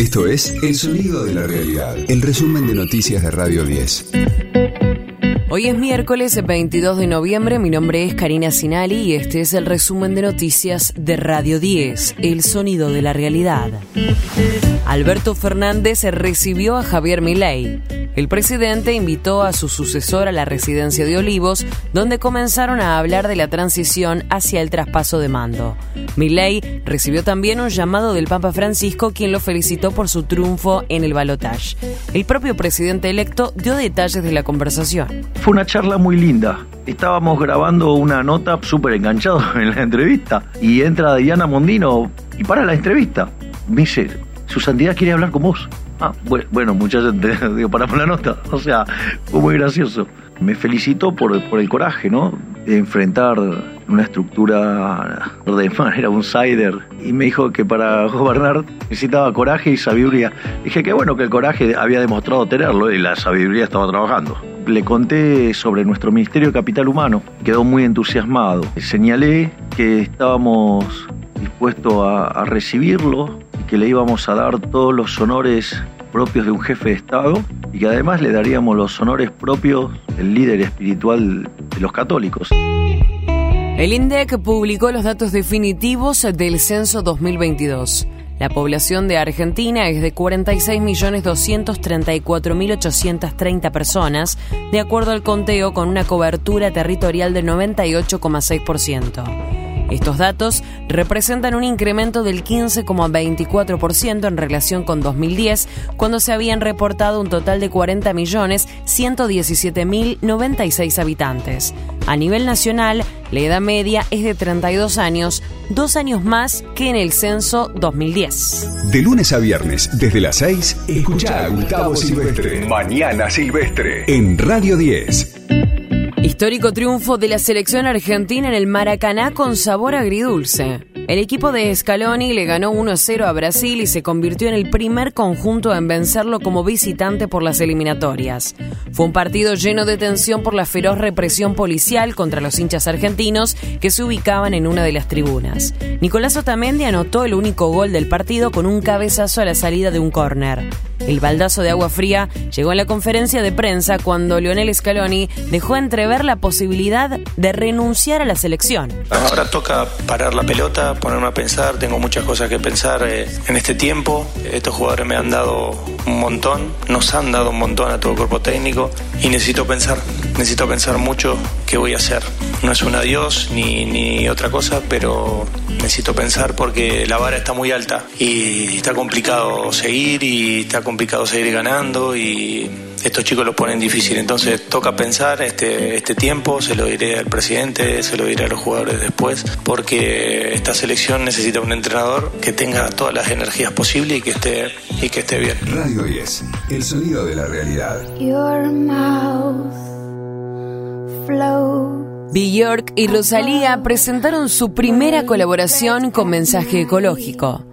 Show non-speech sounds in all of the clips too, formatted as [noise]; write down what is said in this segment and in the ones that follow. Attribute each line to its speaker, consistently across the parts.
Speaker 1: Esto es El Sonido de la Realidad, el resumen de noticias de Radio 10.
Speaker 2: Hoy es miércoles 22 de noviembre, mi nombre es Karina Sinali y este es el resumen de noticias de Radio 10, El Sonido de la Realidad. Alberto Fernández recibió a Javier Milei. El presidente invitó a su sucesor a la residencia de Olivos, donde comenzaron a hablar de la transición hacia el traspaso de mando. Milei recibió también un llamado del Papa Francisco, quien lo felicitó por su triunfo en el balotaje. El propio presidente electo dio detalles de la conversación.
Speaker 3: Fue una charla muy linda. Estábamos grabando una nota súper enganchados [laughs] en la entrevista y entra Diana Mondino y para la entrevista. Me dice, su santidad quiere hablar con vos. Ah, bueno, muchachos, [laughs] digo, paramos la nota. O sea, fue muy gracioso. Me felicitó por, por el coraje, ¿no? De enfrentar una estructura de manera outsider. Y me dijo que para gobernar necesitaba coraje y sabiduría. Dije que bueno, que el coraje había demostrado tenerlo y la sabiduría estaba trabajando. Le conté sobre nuestro Ministerio de Capital Humano. Quedó muy entusiasmado. Señalé que estábamos dispuestos a, a recibirlo que le íbamos a dar todos los honores propios de un jefe de Estado y que además le daríamos los honores propios del líder espiritual de los católicos.
Speaker 2: El INDEC publicó los datos definitivos del censo 2022. La población de Argentina es de 46.234.830 personas, de acuerdo al conteo con una cobertura territorial del 98,6%. Estos datos representan un incremento del 15,24% en relación con 2010, cuando se habían reportado un total de 40.117.096 habitantes. A nivel nacional, la edad media es de 32 años, dos años más que en el censo 2010.
Speaker 1: De lunes a viernes, desde las 6, escucha a Gustavo Silvestre. Mañana Silvestre. En Radio 10.
Speaker 2: Histórico triunfo de la selección argentina en el Maracaná con sabor agridulce. El equipo de Scaloni le ganó 1-0 a Brasil y se convirtió en el primer conjunto en vencerlo como visitante por las eliminatorias. Fue un partido lleno de tensión por la feroz represión policial contra los hinchas argentinos que se ubicaban en una de las tribunas. Nicolás Otamendi anotó el único gol del partido con un cabezazo a la salida de un córner. El baldazo de agua fría llegó en la conferencia de prensa cuando Lionel Scaloni dejó entrever la posibilidad de renunciar a la selección.
Speaker 4: Ahora toca parar la pelota, ponerme a pensar, tengo muchas cosas que pensar eh, en este tiempo. Estos jugadores me han dado un montón, nos han dado un montón a todo el cuerpo técnico y necesito pensar, necesito pensar mucho qué voy a hacer. No es un adiós ni, ni otra cosa, pero necesito pensar porque la vara está muy alta y está complicado seguir y está complicado seguir ganando y estos chicos lo ponen difícil. Entonces toca pensar este, este tiempo, se lo diré al presidente, se lo diré a los jugadores después, porque esta selección necesita un entrenador que tenga todas las energías posibles y que esté, y que esté bien.
Speaker 1: Radio 10, el sonido de la realidad.
Speaker 2: Bjork y Rosalía presentaron su primera colaboración con mensaje ecológico.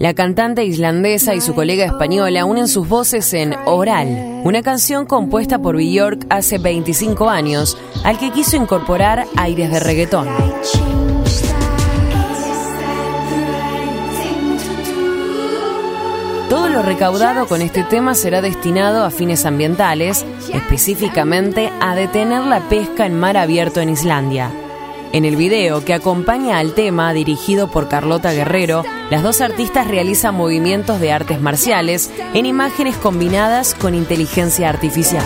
Speaker 2: La cantante islandesa y su colega española unen sus voces en Oral, una canción compuesta por Bjork hace 25 años, al que quiso incorporar aires de reggaetón. Todo lo recaudado con este tema será destinado a fines ambientales, específicamente a detener la pesca en mar abierto en Islandia. En el video que acompaña al tema, dirigido por Carlota Guerrero, las dos artistas realizan movimientos de artes marciales en imágenes combinadas con inteligencia artificial.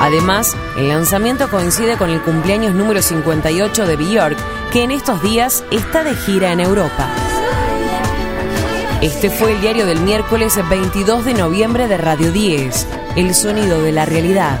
Speaker 2: Además, el lanzamiento coincide con el cumpleaños número 58 de Björk, que en estos días está de gira en Europa. Este fue el diario del miércoles 22 de noviembre de Radio 10, El sonido de la realidad.